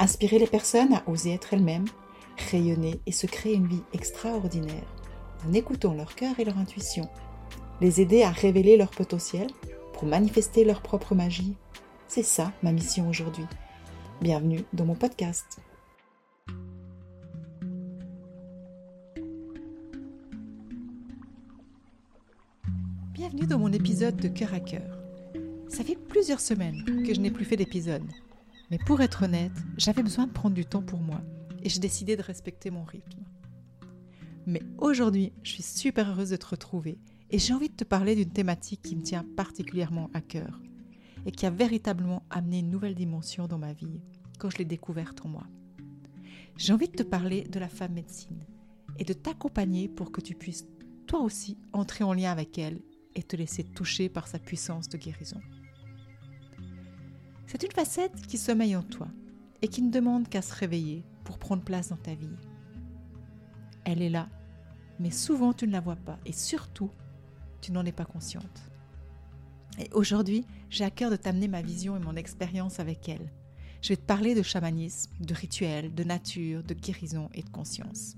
Inspirer les personnes à oser être elles-mêmes, rayonner et se créer une vie extraordinaire en écoutant leur cœur et leur intuition. Les aider à révéler leur potentiel pour manifester leur propre magie. C'est ça ma mission aujourd'hui. Bienvenue dans mon podcast. Bienvenue dans mon épisode de Cœur à Cœur. Ça fait plusieurs semaines que je n'ai plus fait d'épisode mais pour être honnête, j'avais besoin de prendre du temps pour moi et j'ai décidé de respecter mon rythme. Mais aujourd'hui, je suis super heureuse de te retrouver et j'ai envie de te parler d'une thématique qui me tient particulièrement à cœur et qui a véritablement amené une nouvelle dimension dans ma vie quand je l'ai découverte en moi. J'ai envie de te parler de la femme médecine et de t'accompagner pour que tu puisses toi aussi entrer en lien avec elle et te laisser toucher par sa puissance de guérison. C'est une facette qui sommeille en toi et qui ne demande qu'à se réveiller pour prendre place dans ta vie. Elle est là, mais souvent tu ne la vois pas et surtout, tu n'en es pas consciente. Et aujourd'hui, j'ai à cœur de t'amener ma vision et mon expérience avec elle. Je vais te parler de chamanisme, de rituels, de nature, de guérison et de conscience.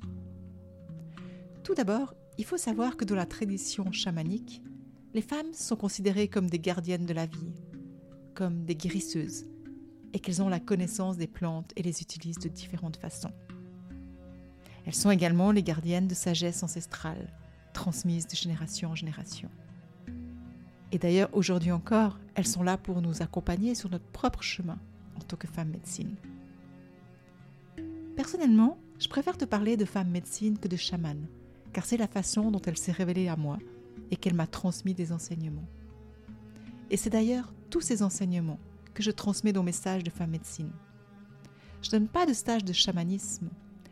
Tout d'abord, il faut savoir que dans la tradition chamanique, les femmes sont considérées comme des gardiennes de la vie, comme des guérisseuses et qu'elles ont la connaissance des plantes et les utilisent de différentes façons. Elles sont également les gardiennes de sagesse ancestrale, transmise de génération en génération. Et d'ailleurs, aujourd'hui encore, elles sont là pour nous accompagner sur notre propre chemin en tant que femme médecine. Personnellement, je préfère te parler de femme médecine que de chamane, car c'est la façon dont elle s'est révélée à moi et qu'elle m'a transmis des enseignements. Et c'est d'ailleurs tous ces enseignements que je transmets dans mes stages de femme médecine. Je ne donne pas de stage de chamanisme,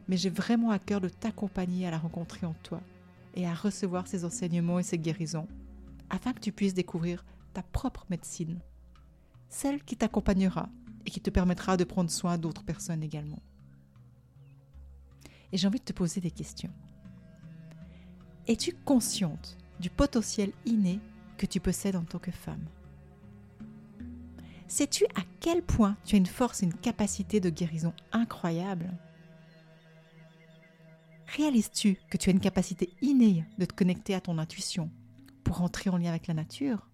mais j'ai vraiment à cœur de t'accompagner à la rencontrer en toi et à recevoir ces enseignements et ces guérisons, afin que tu puisses découvrir ta propre médecine, celle qui t'accompagnera et qui te permettra de prendre soin d'autres personnes également. Et j'ai envie de te poser des questions. Es-tu consciente du potentiel inné que tu possèdes en tant que femme? Sais-tu à quel point tu as une force et une capacité de guérison incroyable Réalises-tu que tu as une capacité innée de te connecter à ton intuition pour entrer en lien avec la nature?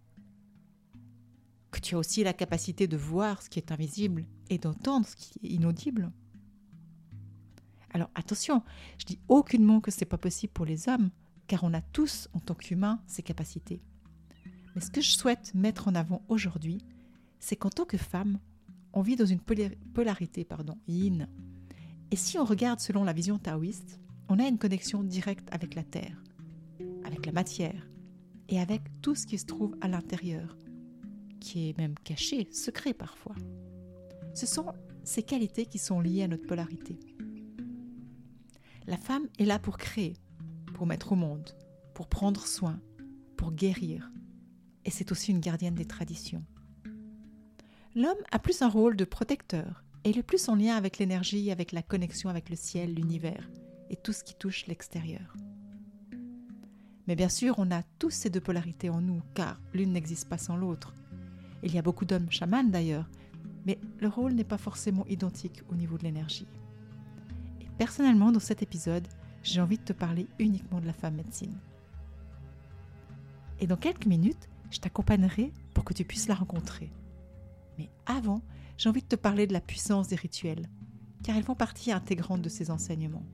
Que tu as aussi la capacité de voir ce qui est invisible et d'entendre ce qui est inaudible? Alors attention, je dis aucunement que ce n'est pas possible pour les hommes, car on a tous, en tant qu'humains, ces capacités. Mais ce que je souhaite mettre en avant aujourd'hui, c'est qu'en tant que femme, on vit dans une polarité pardon, yin. Et si on regarde selon la vision taoïste, on a une connexion directe avec la terre, avec la matière et avec tout ce qui se trouve à l'intérieur, qui est même caché, secret parfois. Ce sont ces qualités qui sont liées à notre polarité. La femme est là pour créer, pour mettre au monde, pour prendre soin, pour guérir. Et c'est aussi une gardienne des traditions. L'homme a plus un rôle de protecteur et est plus en lien avec l'énergie, avec la connexion avec le ciel, l'univers et tout ce qui touche l'extérieur. Mais bien sûr, on a tous ces deux polarités en nous, car l'une n'existe pas sans l'autre. Il y a beaucoup d'hommes chamans d'ailleurs, mais le rôle n'est pas forcément identique au niveau de l'énergie. Et personnellement, dans cet épisode, j'ai envie de te parler uniquement de la femme médecine. Et dans quelques minutes, je t'accompagnerai pour que tu puisses la rencontrer. Mais avant, j'ai envie de te parler de la puissance des rituels, car ils font partie intégrante de ces enseignements.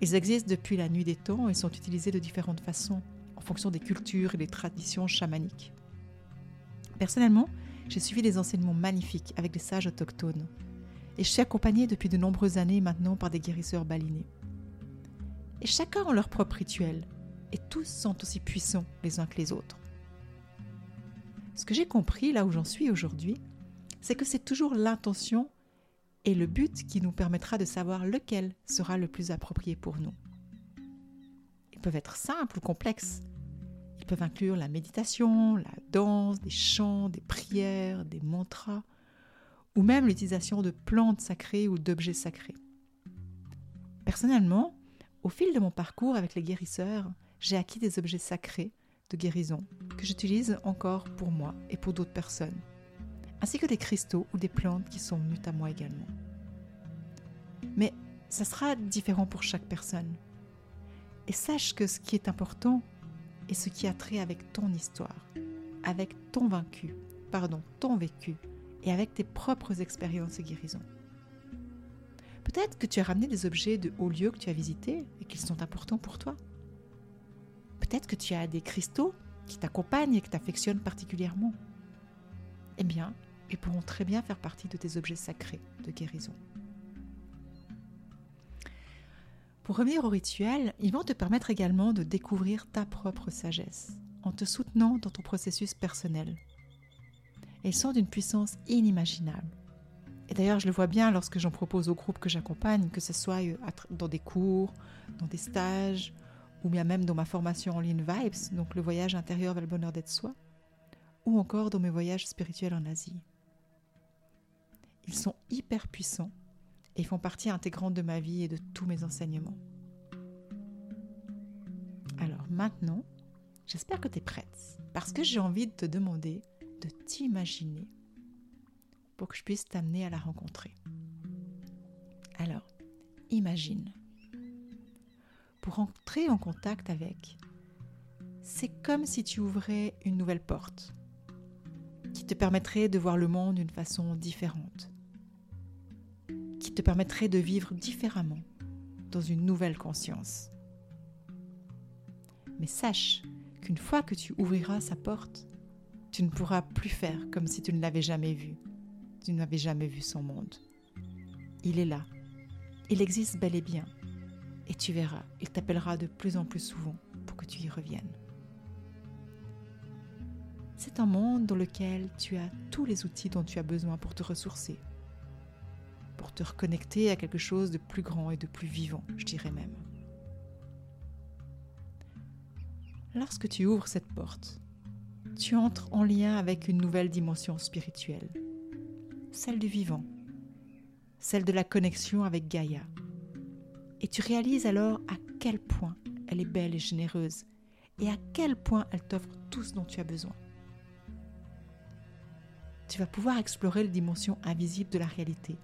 Ils existent depuis la nuit des temps et sont utilisés de différentes façons, en fonction des cultures et des traditions chamaniques. Personnellement, j'ai suivi des enseignements magnifiques avec des sages autochtones, et je suis accompagnée depuis de nombreuses années maintenant par des guérisseurs balinés. Et chacun a leur propre rituel, et tous sont aussi puissants les uns que les autres. Ce que j'ai compris là où j'en suis aujourd'hui, c'est que c'est toujours l'intention et le but qui nous permettra de savoir lequel sera le plus approprié pour nous. Ils peuvent être simples ou complexes. Ils peuvent inclure la méditation, la danse, des chants, des prières, des mantras, ou même l'utilisation de plantes sacrées ou d'objets sacrés. Personnellement, au fil de mon parcours avec les guérisseurs, j'ai acquis des objets sacrés de guérison que j'utilise encore pour moi et pour d'autres personnes, ainsi que des cristaux ou des plantes qui sont venues à moi également. Mais ça sera différent pour chaque personne. Et sache que ce qui est important est ce qui a trait avec ton histoire, avec ton vaincu, pardon, ton vécu, et avec tes propres expériences de guérison. Peut-être que tu as ramené des objets de hauts lieux que tu as visités et qu'ils sont importants pour toi. Peut-être que tu as des cristaux qui t'accompagnent et que t'affectionnent particulièrement. Eh bien, ils pourront très bien faire partie de tes objets sacrés de guérison. Pour revenir au rituel, ils vont te permettre également de découvrir ta propre sagesse en te soutenant dans ton processus personnel. ils sont d'une puissance inimaginable. Et d'ailleurs, je le vois bien lorsque j'en propose aux groupes que j'accompagne, que ce soit euh, dans des cours, dans des stages, ou bien même dans ma formation en ligne Vibes, donc le voyage intérieur vers le bonheur d'être soi, ou encore dans mes voyages spirituels en Asie. Ils sont hyper puissants et font partie intégrante de ma vie et de tous mes enseignements. Alors maintenant, j'espère que tu es prête, parce que j'ai envie de te demander de t'imaginer pour que je puisse t'amener à la rencontrer. Alors, imagine. Pour entrer en contact avec, c'est comme si tu ouvrais une nouvelle porte qui te permettrait de voir le monde d'une façon différente, qui te permettrait de vivre différemment dans une nouvelle conscience. Mais sache qu'une fois que tu ouvriras sa porte, tu ne pourras plus faire comme si tu ne l'avais jamais vu tu n'avais jamais vu son monde. Il est là. Il existe bel et bien. Et tu verras, il t'appellera de plus en plus souvent pour que tu y reviennes. C'est un monde dans lequel tu as tous les outils dont tu as besoin pour te ressourcer, pour te reconnecter à quelque chose de plus grand et de plus vivant, je dirais même. Lorsque tu ouvres cette porte, tu entres en lien avec une nouvelle dimension spirituelle, celle du vivant, celle de la connexion avec Gaïa. Et tu réalises alors à quel point elle est belle et généreuse, et à quel point elle t'offre tout ce dont tu as besoin. Tu vas pouvoir explorer les dimensions invisibles de la réalité,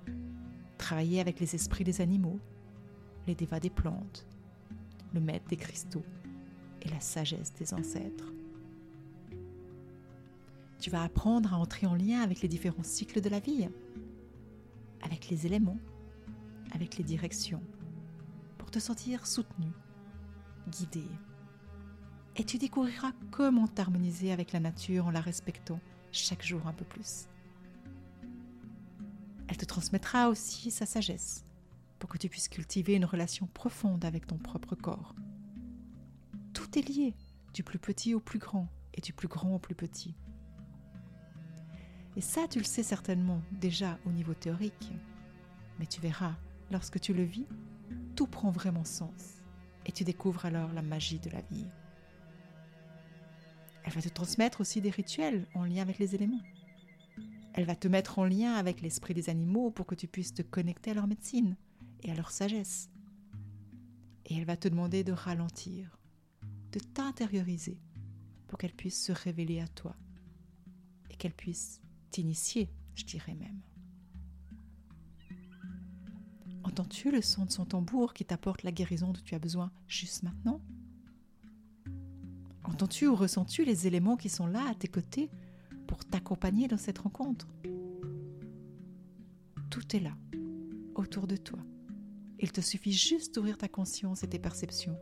travailler avec les esprits des animaux, les dévas des plantes, le maître des cristaux et la sagesse des ancêtres. Tu vas apprendre à entrer en lien avec les différents cycles de la vie, avec les éléments, avec les directions, pour te sentir soutenu, guidé. Et tu découvriras comment t'harmoniser avec la nature en la respectant chaque jour un peu plus. Elle te transmettra aussi sa sagesse pour que tu puisses cultiver une relation profonde avec ton propre corps. Tout est lié, du plus petit au plus grand et du plus grand au plus petit. Et ça, tu le sais certainement déjà au niveau théorique. Mais tu verras, lorsque tu le vis, tout prend vraiment sens. Et tu découvres alors la magie de la vie. Elle va te transmettre aussi des rituels en lien avec les éléments. Elle va te mettre en lien avec l'esprit des animaux pour que tu puisses te connecter à leur médecine et à leur sagesse. Et elle va te demander de ralentir, de t'intérioriser pour qu'elle puisse se révéler à toi et qu'elle puisse t'initier, je dirais même. Entends-tu le son de son tambour qui t'apporte la guérison dont tu as besoin juste maintenant? Entends-tu ou ressens-tu les éléments qui sont là à tes côtés pour t'accompagner dans cette rencontre? Tout est là, autour de toi. Il te suffit juste d'ouvrir ta conscience et tes perceptions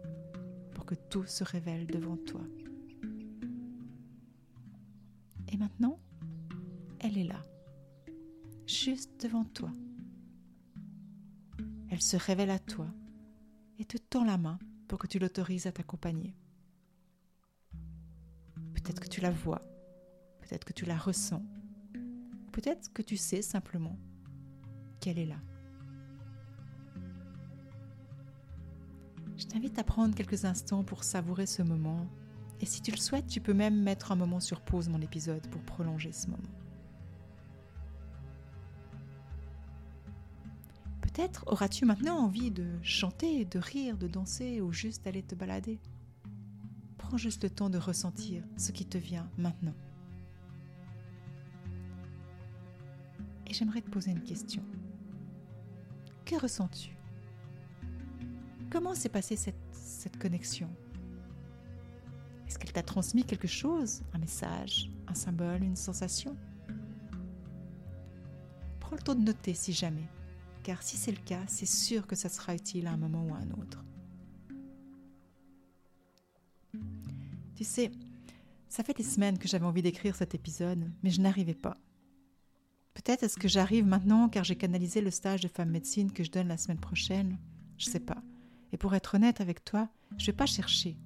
pour que tout se révèle devant toi. Et maintenant, elle est là, juste devant toi. Elle se révèle à toi et te tend la main pour que tu l'autorises à t'accompagner. Peut-être que tu la vois, peut-être que tu la ressens, peut-être que tu sais simplement qu'elle est là. Je t'invite à prendre quelques instants pour savourer ce moment. Et si tu le souhaites, tu peux même mettre un moment sur pause mon épisode pour prolonger ce moment. Peut-être auras-tu maintenant envie de chanter, de rire, de danser ou juste d'aller te balader? Prends juste le temps de ressentir ce qui te vient maintenant. Et j'aimerais te poser une question. Que ressens-tu? Comment s'est passée cette, connexion? Est-ce qu'elle t'a transmis quelque chose? Un message? Un symbole? Une sensation? Prends le temps de noter si jamais, car si c'est le cas, c'est sûr que ça sera utile à un moment ou à un autre. Tu sais, ça fait des semaines que j'avais envie d'écrire cet épisode, mais je n'arrivais pas. Peut-être est-ce que j'arrive maintenant car j'ai canalisé le stage de femme médecine que je donne la semaine prochaine Je sais pas. Et pour être honnête avec toi, je vais pas chercher.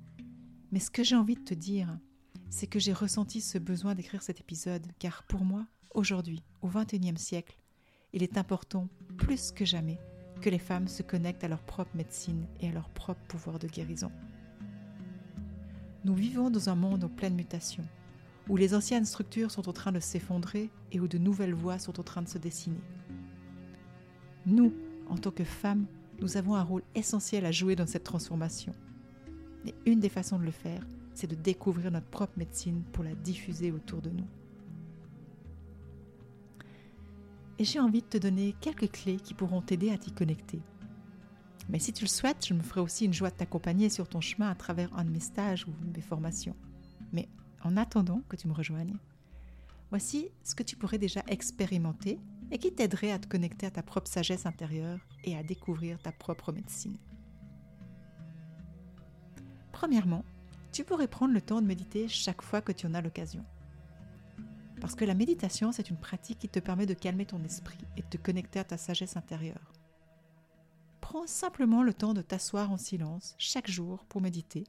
Mais ce que j'ai envie de te dire, c'est que j'ai ressenti ce besoin d'écrire cet épisode, car pour moi, aujourd'hui, au XXIe siècle, il est important, plus que jamais, que les femmes se connectent à leur propre médecine et à leur propre pouvoir de guérison. Nous vivons dans un monde en pleine mutation, où les anciennes structures sont en train de s'effondrer et où de nouvelles voies sont en train de se dessiner. Nous, en tant que femmes, nous avons un rôle essentiel à jouer dans cette transformation. Et une des façons de le faire, c'est de découvrir notre propre médecine pour la diffuser autour de nous. Et j'ai envie de te donner quelques clés qui pourront t'aider à t'y connecter. Mais si tu le souhaites, je me ferai aussi une joie de t'accompagner sur ton chemin à travers un de mes stages ou mes formations. Mais en attendant que tu me rejoignes, voici ce que tu pourrais déjà expérimenter et qui t'aiderait à te connecter à ta propre sagesse intérieure et à découvrir ta propre médecine. Premièrement, tu pourrais prendre le temps de méditer chaque fois que tu en as l'occasion. Parce que la méditation, c'est une pratique qui te permet de calmer ton esprit et de te connecter à ta sagesse intérieure. Prends simplement le temps de t'asseoir en silence chaque jour pour méditer,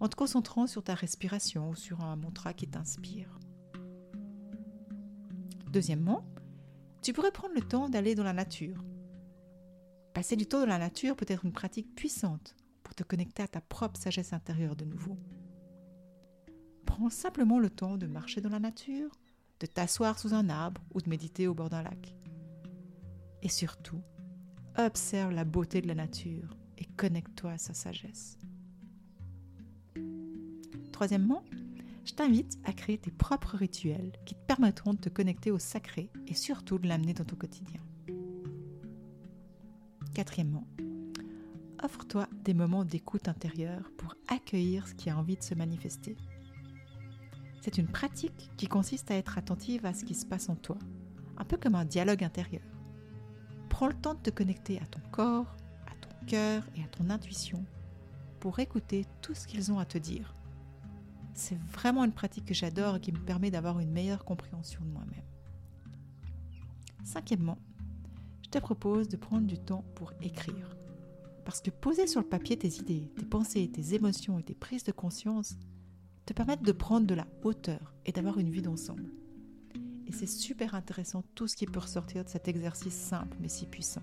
en te concentrant sur ta respiration ou sur un mantra qui t'inspire. Deuxièmement, tu pourrais prendre le temps d'aller dans la nature. Passer du temps dans la nature peut être une pratique puissante pour te connecter à ta propre sagesse intérieure de nouveau. Prends simplement le temps de marcher dans la nature, de t'asseoir sous un arbre ou de méditer au bord d'un lac. Et surtout, observe la beauté de la nature et connecte-toi à sa sagesse. Troisièmement, je t'invite à créer tes propres rituels qui te permettront de te connecter au sacré et surtout de l'amener dans ton quotidien. Quatrièmement, offre-toi des moments d'écoute intérieure pour accueillir ce qui a envie de se manifester. C'est une pratique qui consiste à être attentive à ce qui se passe en toi, un peu comme un dialogue intérieur. Prends le temps de te connecter à ton corps, à ton cœur et à ton intuition pour écouter tout ce qu'ils ont à te dire c'est vraiment une pratique que j'adore et qui me permet d'avoir une meilleure compréhension de moi-même. Cinquièmement, je te propose de prendre du temps pour écrire. Parce que poser sur le papier tes idées, tes pensées, tes émotions et tes prises de conscience te permettent de prendre de la hauteur et d'avoir une vie d'ensemble. Et c'est super intéressant tout ce qui peut ressortir de cet exercice simple mais si puissant.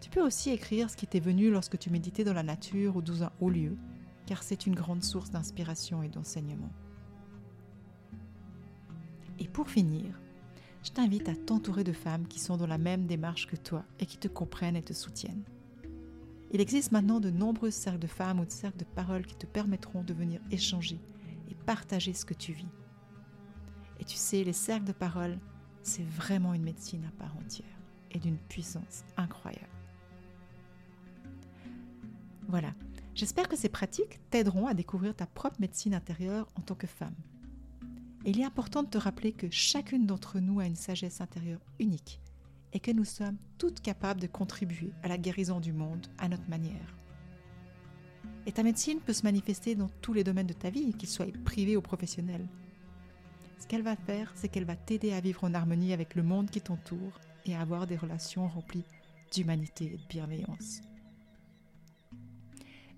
Tu peux aussi écrire ce qui t'est venu lorsque tu méditais dans la nature ou dans un haut lieu, car c'est une grande source d'inspiration et d'enseignement. Et pour finir, je t'invite à t'entourer de femmes qui sont dans la même démarche que toi et qui te comprennent et te soutiennent. Il existe maintenant de nombreux cercles de femmes ou de cercles de paroles qui te permettront de venir échanger et partager ce que tu vis. Et tu sais, les cercles de paroles, c'est vraiment une médecine à part entière et d'une puissance incroyable. Voilà, J'espère que ces pratiques t'aideront à découvrir ta propre médecine intérieure en tant que femme. il est important de te rappeler que chacune d'entre nous a une sagesse intérieure unique et que nous sommes toutes capables de contribuer à la guérison du monde à notre manière. Et ta médecine peut se manifester dans tous les domaines de ta vie, qu'ils soient privés ou professionnels. Ce qu'elle va faire, c'est qu'elle va t'aider à vivre en harmonie avec le monde qui t'entoure et à avoir des relations remplies d'humanité et de bienveillance.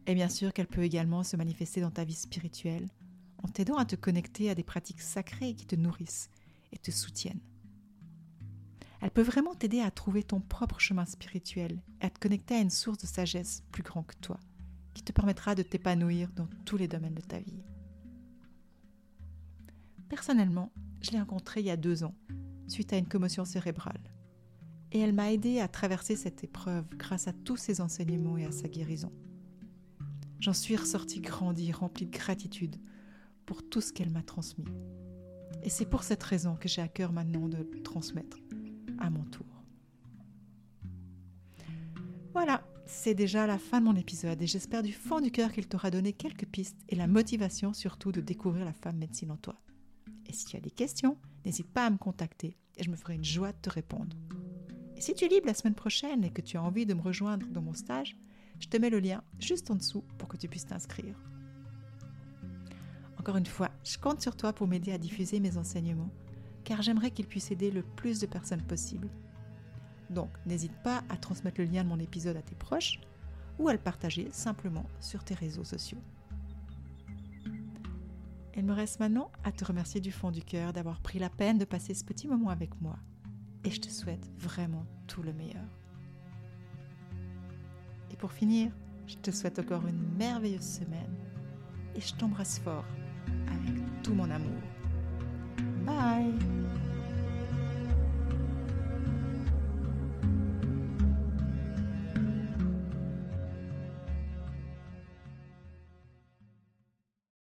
Et bien sûr qu'elle peut également se manifester dans ta vie spirituelle, en t'aidant à te connecter à des pratiques sacrées qui te nourrissent et te soutiennent. Elle peut vraiment t'aider à trouver ton propre chemin spirituel et à te connecter à une source de sagesse plus grand que toi, qui te permettra de t'épanouir dans tous les domaines de ta vie. Personnellement, je l'ai rencontrée il y a deux ans, suite à une commotion cérébrale. Et elle m'a aidé à traverser cette épreuve grâce à tous ses enseignements et à sa guérison. J'en suis ressortie grandie, remplie de gratitude pour tout ce qu'elle m'a transmis. Et c'est pour cette raison que j'ai à cœur maintenant de transmettre à mon tour. Voilà, c'est déjà la fin de mon épisode et j'espère du fond du cœur qu'il t'aura donné quelques pistes et la motivation surtout de découvrir la femme médecine en toi. Et si tu as des questions, n'hésite pas à me contacter et je me ferai une joie de te répondre. Et si tu es libre la semaine prochaine et que tu as envie de me rejoindre dans mon stage, je te mets le lien juste en dessous pour que tu puisses t'inscrire. Encore une fois, je compte sur toi pour m'aider à diffuser mes enseignements, car j'aimerais qu'ils puissent aider le plus de personnes possible. Donc, n'hésite pas à transmettre le lien de mon épisode à tes proches ou à le partager simplement sur tes réseaux sociaux. Il me reste maintenant à te remercier du fond du cœur d'avoir pris la peine de passer ce petit moment avec moi. Et je te souhaite vraiment tout le meilleur. Et pour finir, je te souhaite encore une merveilleuse semaine. Et je t'embrasse fort avec tout mon amour. Bye